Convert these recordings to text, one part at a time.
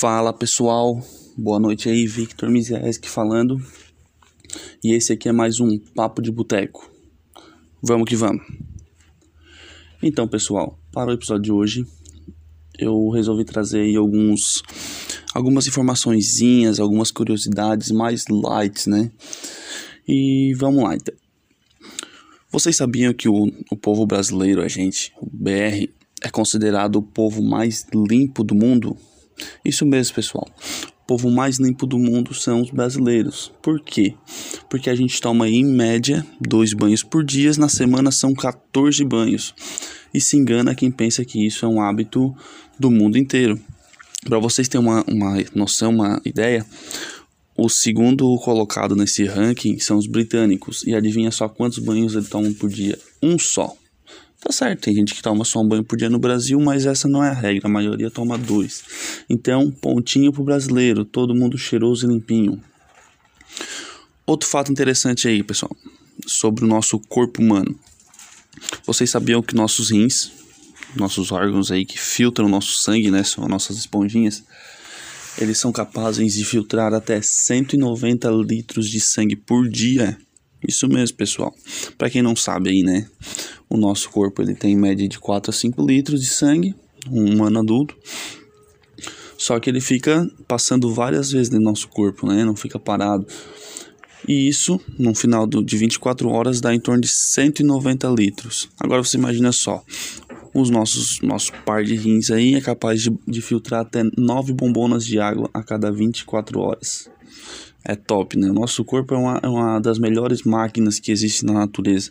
Fala pessoal, boa noite aí, Victor Mizieski falando. E esse aqui é mais um Papo de Boteco. Vamos que vamos. Então pessoal, para o episódio de hoje, eu resolvi trazer aí alguns, algumas informaçõezinhas, algumas curiosidades mais light, né? E vamos lá então. Vocês sabiam que o, o povo brasileiro, a gente, o BR, é considerado o povo mais limpo do mundo? Isso mesmo, pessoal. O povo mais limpo do mundo são os brasileiros. Por quê? Porque a gente toma em média dois banhos por dia, na semana são 14 banhos. E se engana quem pensa que isso é um hábito do mundo inteiro. Para vocês terem uma, uma noção, uma ideia, o segundo colocado nesse ranking são os britânicos. E adivinha só quantos banhos eles tomam por dia? Um só. Tá certo, tem gente que toma só um banho por dia no Brasil, mas essa não é a regra, a maioria toma dois. Então, pontinho pro brasileiro, todo mundo cheiroso e limpinho. Outro fato interessante aí, pessoal, sobre o nosso corpo humano. Vocês sabiam que nossos rins, nossos órgãos aí que filtram o nosso sangue, né, são nossas esponjinhas, eles são capazes de filtrar até 190 litros de sangue por dia. Isso mesmo, pessoal. Para quem não sabe aí, né? O nosso corpo ele tem em média de 4 a 5 litros de sangue, um humano adulto. Só que ele fica passando várias vezes no nosso corpo, né? Não fica parado. E isso, no final do, de 24 horas, dá em torno de 190 litros. Agora você imagina só, os nossos nosso par de rins aí é capaz de, de filtrar até 9 bombonas de água a cada 24 horas é top, né? O nosso corpo é uma, é uma das melhores máquinas que existe na natureza.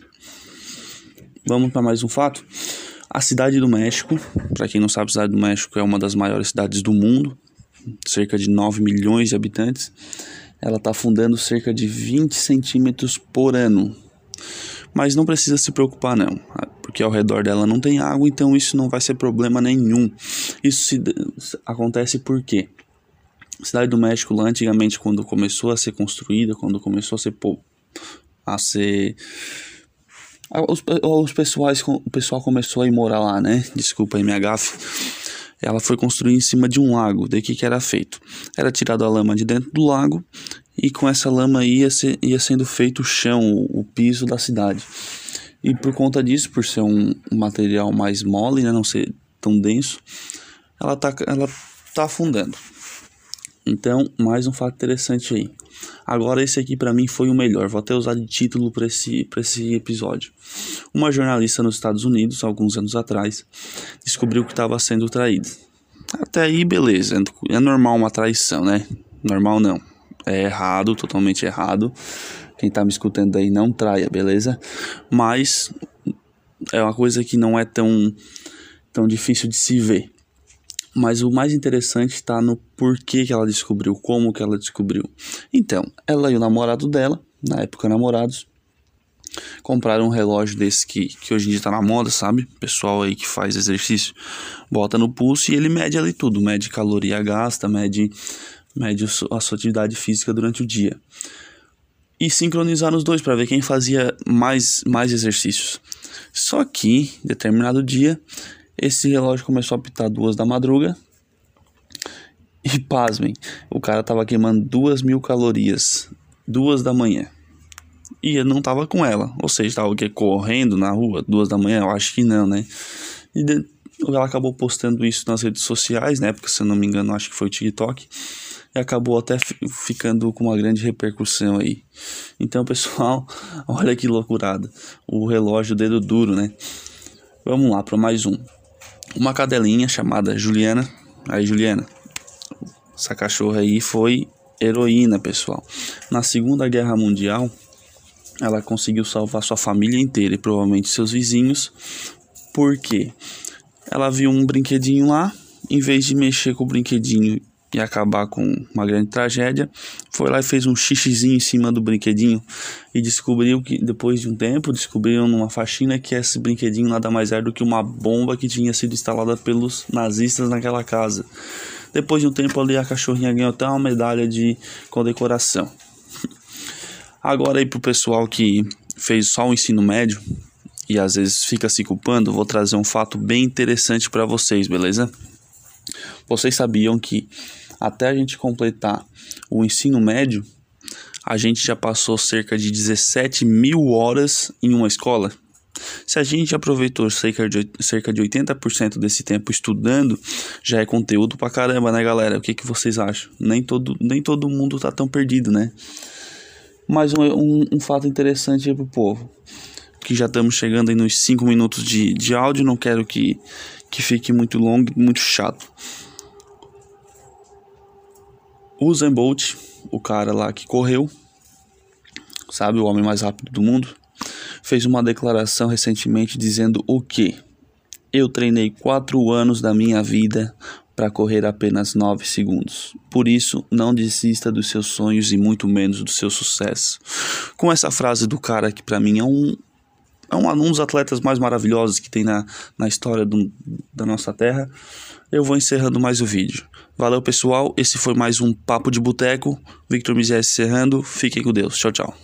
Vamos para mais um fato. A cidade do México, para quem não sabe, a cidade do México é uma das maiores cidades do mundo, cerca de 9 milhões de habitantes. Ela está afundando cerca de 20 centímetros por ano. Mas não precisa se preocupar, não, porque ao redor dela não tem água, então isso não vai ser problema nenhum. Isso se, acontece por quê? A cidade do México lá antigamente quando começou a ser construída, quando começou a ser a ser os, os pessoais, o pessoal começou a ir morar lá, né? Desculpa aí minha gafe. Ela foi construída em cima de um lago. Daí que, que era feito? Era tirado a lama de dentro do lago e com essa lama ia, ser, ia sendo feito o chão, o, o piso da cidade. E por conta disso, por ser um, um material mais mole, né, não ser tão denso, ela tá, ela tá afundando. Então, mais um fato interessante aí. Agora, esse aqui para mim foi o melhor. Vou até usar de título para esse, esse episódio. Uma jornalista nos Estados Unidos, alguns anos atrás, descobriu que estava sendo traída. Até aí, beleza. É normal uma traição, né? Normal não. É errado, totalmente errado. Quem tá me escutando aí não traia, beleza? Mas é uma coisa que não é tão, tão difícil de se ver. Mas o mais interessante está no porquê que ela descobriu, como que ela descobriu. Então, ela e o namorado dela, na época namorados, compraram um relógio desse que, que hoje em dia está na moda, sabe? Pessoal aí que faz exercício, bota no pulso e ele mede ali tudo, mede caloria gasta, mede, mede a sua atividade física durante o dia. E sincronizaram os dois para ver quem fazia mais, mais exercícios. Só que, determinado dia, esse relógio começou a apitar duas da madruga. E pasmem, o cara tava queimando duas mil calorias, duas da manhã. E eu não tava com ela, ou seja, tava o quê? Correndo na rua, duas da manhã? Eu acho que não, né? E de, ela acabou postando isso nas redes sociais, né? Porque se eu não me engano, acho que foi o TikTok. E acabou até ficando com uma grande repercussão aí. Então, pessoal, olha que loucurada. O relógio dedo duro, né? Vamos lá para mais um uma cadelinha chamada Juliana. Aí, Juliana, essa cachorra aí foi heroína, pessoal. Na Segunda Guerra Mundial, ela conseguiu salvar sua família inteira e provavelmente seus vizinhos. Porque ela viu um brinquedinho lá, em vez de mexer com o brinquedinho e acabar com uma grande tragédia, foi lá e fez um xixizinho em cima do brinquedinho e descobriu que, depois de um tempo, descobriram numa faxina que esse brinquedinho nada mais era do que uma bomba que tinha sido instalada pelos nazistas naquela casa. Depois de um tempo ali, a cachorrinha ganhou até uma medalha de condecoração. Agora aí pro pessoal que fez só o ensino médio e às vezes fica se culpando, vou trazer um fato bem interessante para vocês, beleza? Vocês sabiam que até a gente completar o ensino médio, a gente já passou cerca de 17 mil horas em uma escola. Se a gente aproveitou cerca de, cerca de 80% desse tempo estudando, já é conteúdo pra caramba, né, galera? O que, que vocês acham? Nem todo, nem todo mundo tá tão perdido, né? Mas um, um, um fato interessante aí pro povo, que já estamos chegando aí nos 5 minutos de, de áudio, não quero que, que fique muito longo, muito chato. O Zen Bolt, o cara lá que correu, sabe, o homem mais rápido do mundo, fez uma declaração recentemente dizendo o que? Eu treinei quatro anos da minha vida para correr apenas 9 segundos. Por isso, não desista dos seus sonhos e muito menos do seu sucesso. Com essa frase do cara que para mim é um, é um, um, dos atletas mais maravilhosos que tem na, na história do, da nossa terra, eu vou encerrando mais o vídeo. Valeu, pessoal. Esse foi mais um Papo de Boteco. Victor Mizies encerrando. Fiquem com Deus. Tchau, tchau.